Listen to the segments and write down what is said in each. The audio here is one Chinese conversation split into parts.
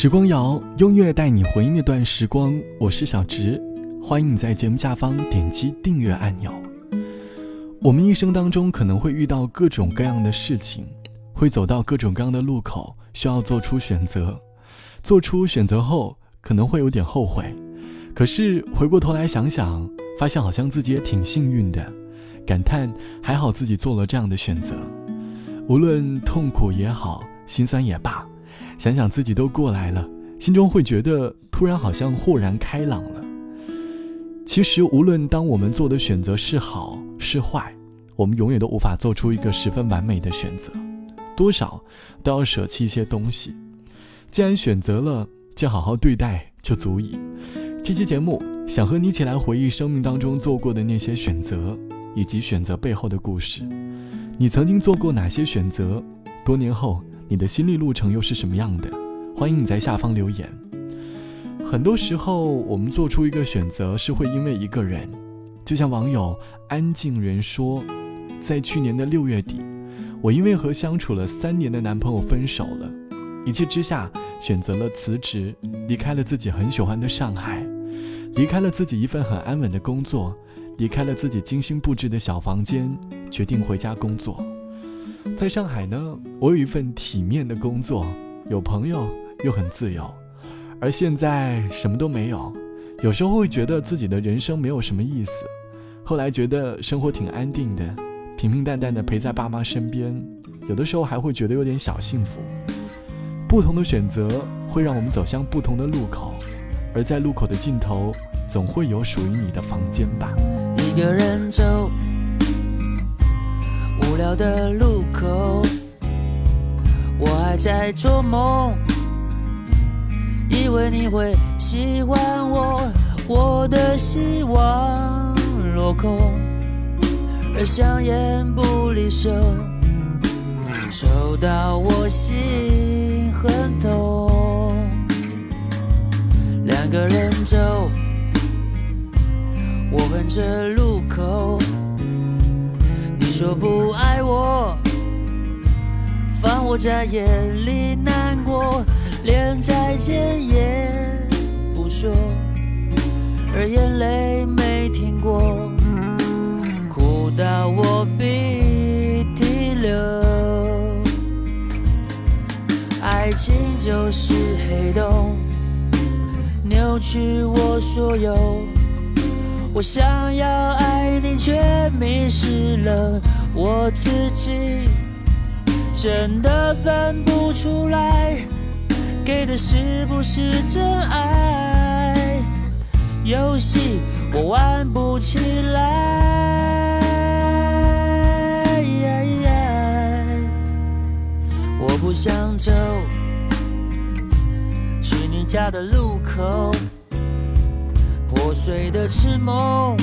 时光谣用乐带你回忆那段时光，我是小直，欢迎你在节目下方点击订阅按钮。我们一生当中可能会遇到各种各样的事情，会走到各种各样的路口，需要做出选择。做出选择后，可能会有点后悔，可是回过头来想想，发现好像自己也挺幸运的，感叹还好自己做了这样的选择。无论痛苦也好，心酸也罢。想想自己都过来了，心中会觉得突然好像豁然开朗了。其实，无论当我们做的选择是好是坏，我们永远都无法做出一个十分完美的选择，多少都要舍弃一些东西。既然选择了，就好好对待就足矣。这期节目想和你一起来回忆生命当中做过的那些选择，以及选择背后的故事。你曾经做过哪些选择？多年后。你的心理路程又是什么样的？欢迎你在下方留言。很多时候，我们做出一个选择是会因为一个人，就像网友安静人说，在去年的六月底，我因为和相处了三年的男朋友分手了，一气之下选择了辞职，离开了自己很喜欢的上海，离开了自己一份很安稳的工作，离开了自己精心布置的小房间，决定回家工作。在上海呢，我有一份体面的工作，有朋友又很自由，而现在什么都没有，有时候会觉得自己的人生没有什么意思。后来觉得生活挺安定的，平平淡淡的陪在爸妈身边，有的时候还会觉得有点小幸福。不同的选择会让我们走向不同的路口，而在路口的尽头，总会有属于你的房间吧。一个人走。无聊的路口，我还在做梦，以为你会喜欢我，我的希望落空，而香烟不离手，抽到我心很痛。两个人走，我哼着路口。说不爱我，放我在眼里难过，连再见也不说，而眼泪没停过，哭到我鼻涕流。爱情就是黑洞，扭曲我所有。我想要爱你，却迷失了我自己，真的分不出来，给的是不是真爱？游戏我玩不起来，我不想走，去你家的路口。破碎的痴梦，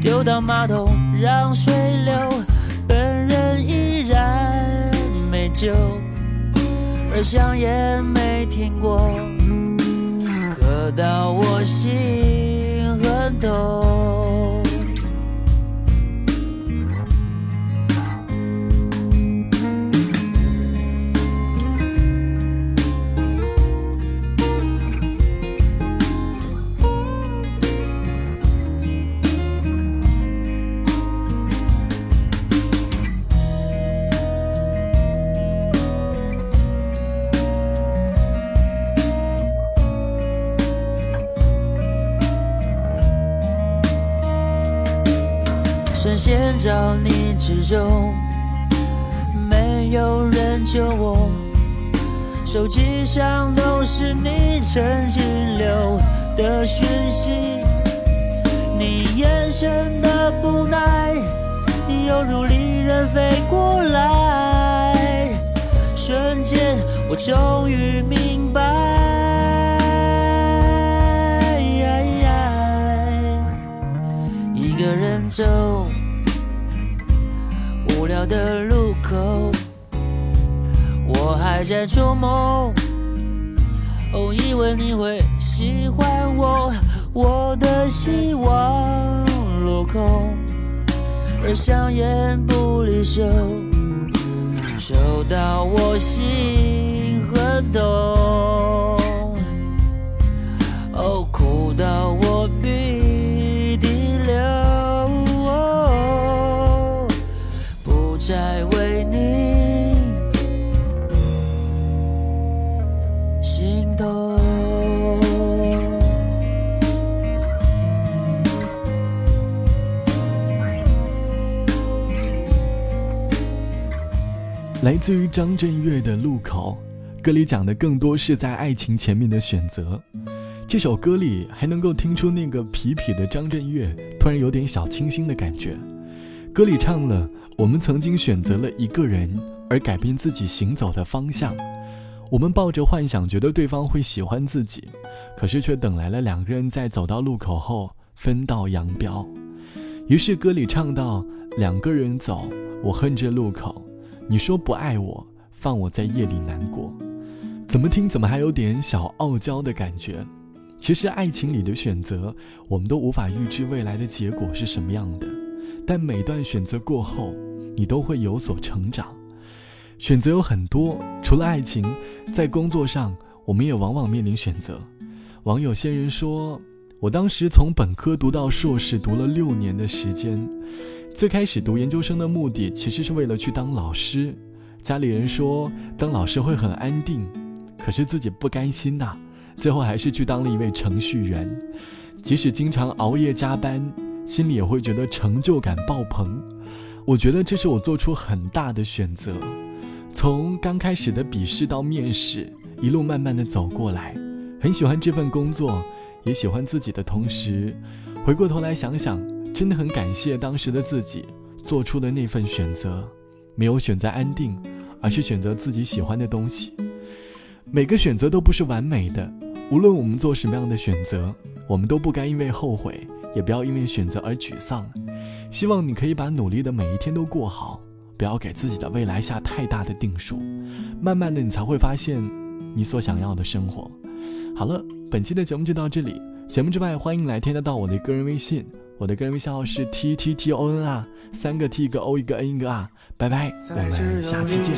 丢到马桶让水流，本人依然没救，而香烟没停过，可到我心很痛。深陷着你之中，没有人救我。手机上都是你曾经留的讯息，你眼神的不耐，犹如利刃飞过来。瞬间，我终于明白，一个人走。无聊的路口，我还在做梦。哦，以为你会喜欢我，我的希望落空，而香烟不离手，抽到我心很痛。来自于张震岳的《路口》，歌里讲的更多是在爱情前面的选择。这首歌里还能够听出那个痞痞的张震岳突然有点小清新的感觉。歌里唱了：“我们曾经选择了一个人，而改变自己行走的方向。我们抱着幻想，觉得对方会喜欢自己，可是却等来了两个人在走到路口后分道扬镳。于是歌里唱到：两个人走，我恨这路口。你说不爱我，放我在夜里难过。怎么听怎么还有点小傲娇的感觉。”其实，爱情里的选择，我们都无法预知未来的结果是什么样的。但每段选择过后，你都会有所成长。选择有很多，除了爱情，在工作上，我们也往往面临选择。网友仙人说：“我当时从本科读到硕士，读了六年的时间。最开始读研究生的目的，其实是为了去当老师。家里人说当老师会很安定，可是自己不甘心呐。”最后还是去当了一位程序员，即使经常熬夜加班，心里也会觉得成就感爆棚。我觉得这是我做出很大的选择，从刚开始的笔试到面试，一路慢慢的走过来，很喜欢这份工作，也喜欢自己的同时，回过头来想想，真的很感谢当时的自己做出的那份选择，没有选择安定，而是选择自己喜欢的东西。每个选择都不是完美的。无论我们做什么样的选择，我们都不该因为后悔，也不要因为选择而沮丧。希望你可以把努力的每一天都过好，不要给自己的未来下太大的定数。慢慢的，你才会发现你所想要的生活。好了，本期的节目就到这里。节目之外，欢迎来添加到我的个人微信，我的个人微信号是 t t t o n 啊，三个 t 一个 o 一个 n 一个 r。拜拜，我们下期见。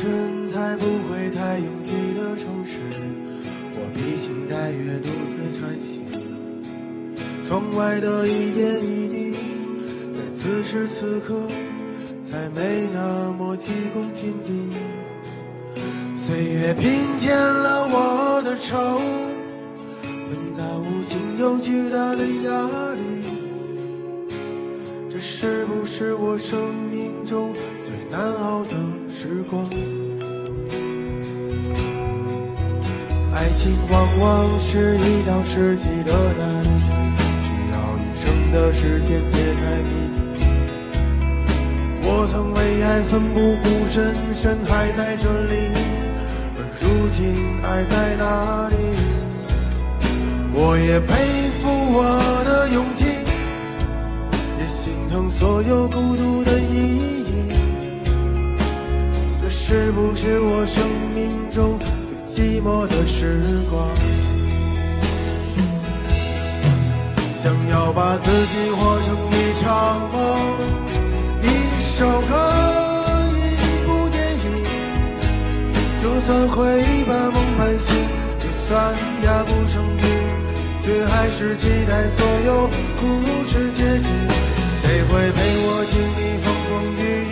披星戴月独自穿行，窗外的一点一滴，在此时此刻才没那么急功近利。岁月拼添了我的愁，混杂无形又巨大的压力。这是不是我生命中最难熬的时光？爱情往往是一道世纪的难题，需要一生的时间解开谜底。我曾为爱奋不顾身，身还在这里，而如今爱在哪里？我也佩服我的勇气，疼所有孤独的意义。这是不是我生命中最？寂寞的时光，想要把自己活成一场梦，一首歌，一部电影。就算会把梦半醒，就算压不成冰，却还是期待所有故事结局。谁会陪我经历风风雨雨，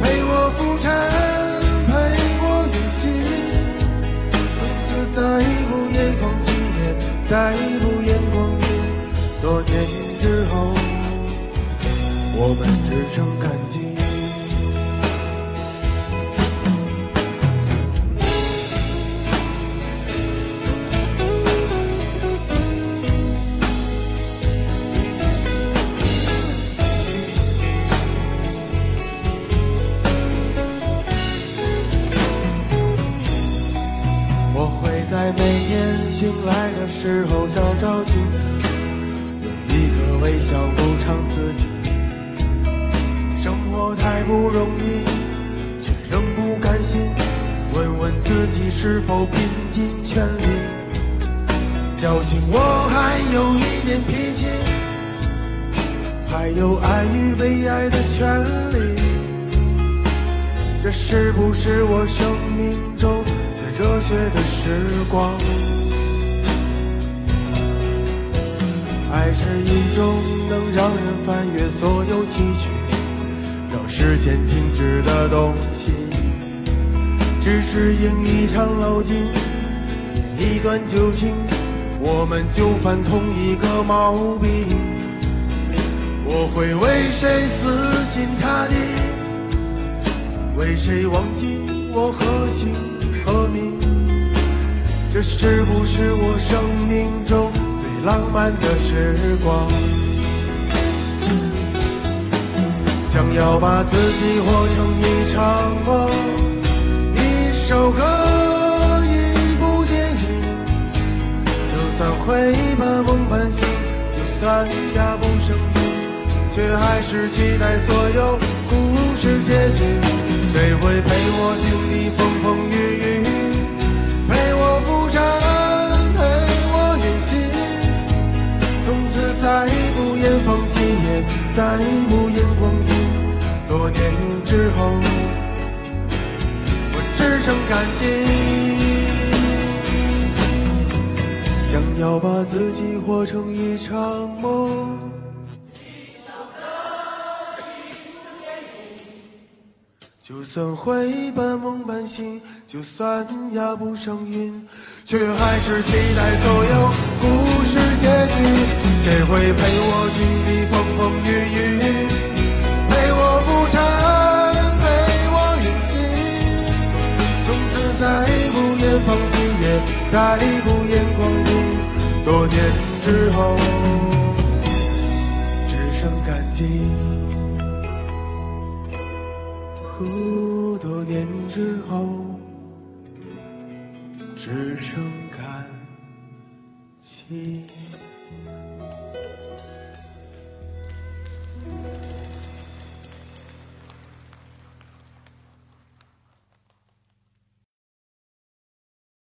陪我浮沉？陪我远行？从此再不言光阴，多年之后，我们只剩感激。不容易，却仍不甘心。问问自己是否拼尽全力，侥幸我还有一点脾气，还有爱与被爱的权利。这是不是我生命中最热血的时光？爱是一种能让人翻越所有崎岖，让时间停止的东西。只是因一场老境，一段旧情，我们就犯同一个毛病。我会为谁死心塌地，为谁忘记我何姓何名？这是不是我生命中最浪漫的时光？想要把自己活成一场梦，一首歌，一部电影。就算会把梦半醒，就算压不生病，却还是期待所有故事结局。谁会陪我经历风风雨雨，陪我浮沉，陪我远行？从此再不言放弃，也再不言光阴。多年之后，我只剩感激，想要把自己活成一场梦。就算会半梦半醒，就算压不上韵，却还是期待所有故事结局。谁会陪我经历风风雨雨，放弃，也再不言光阴。多年之后，只剩感激。多年之后，只剩感激。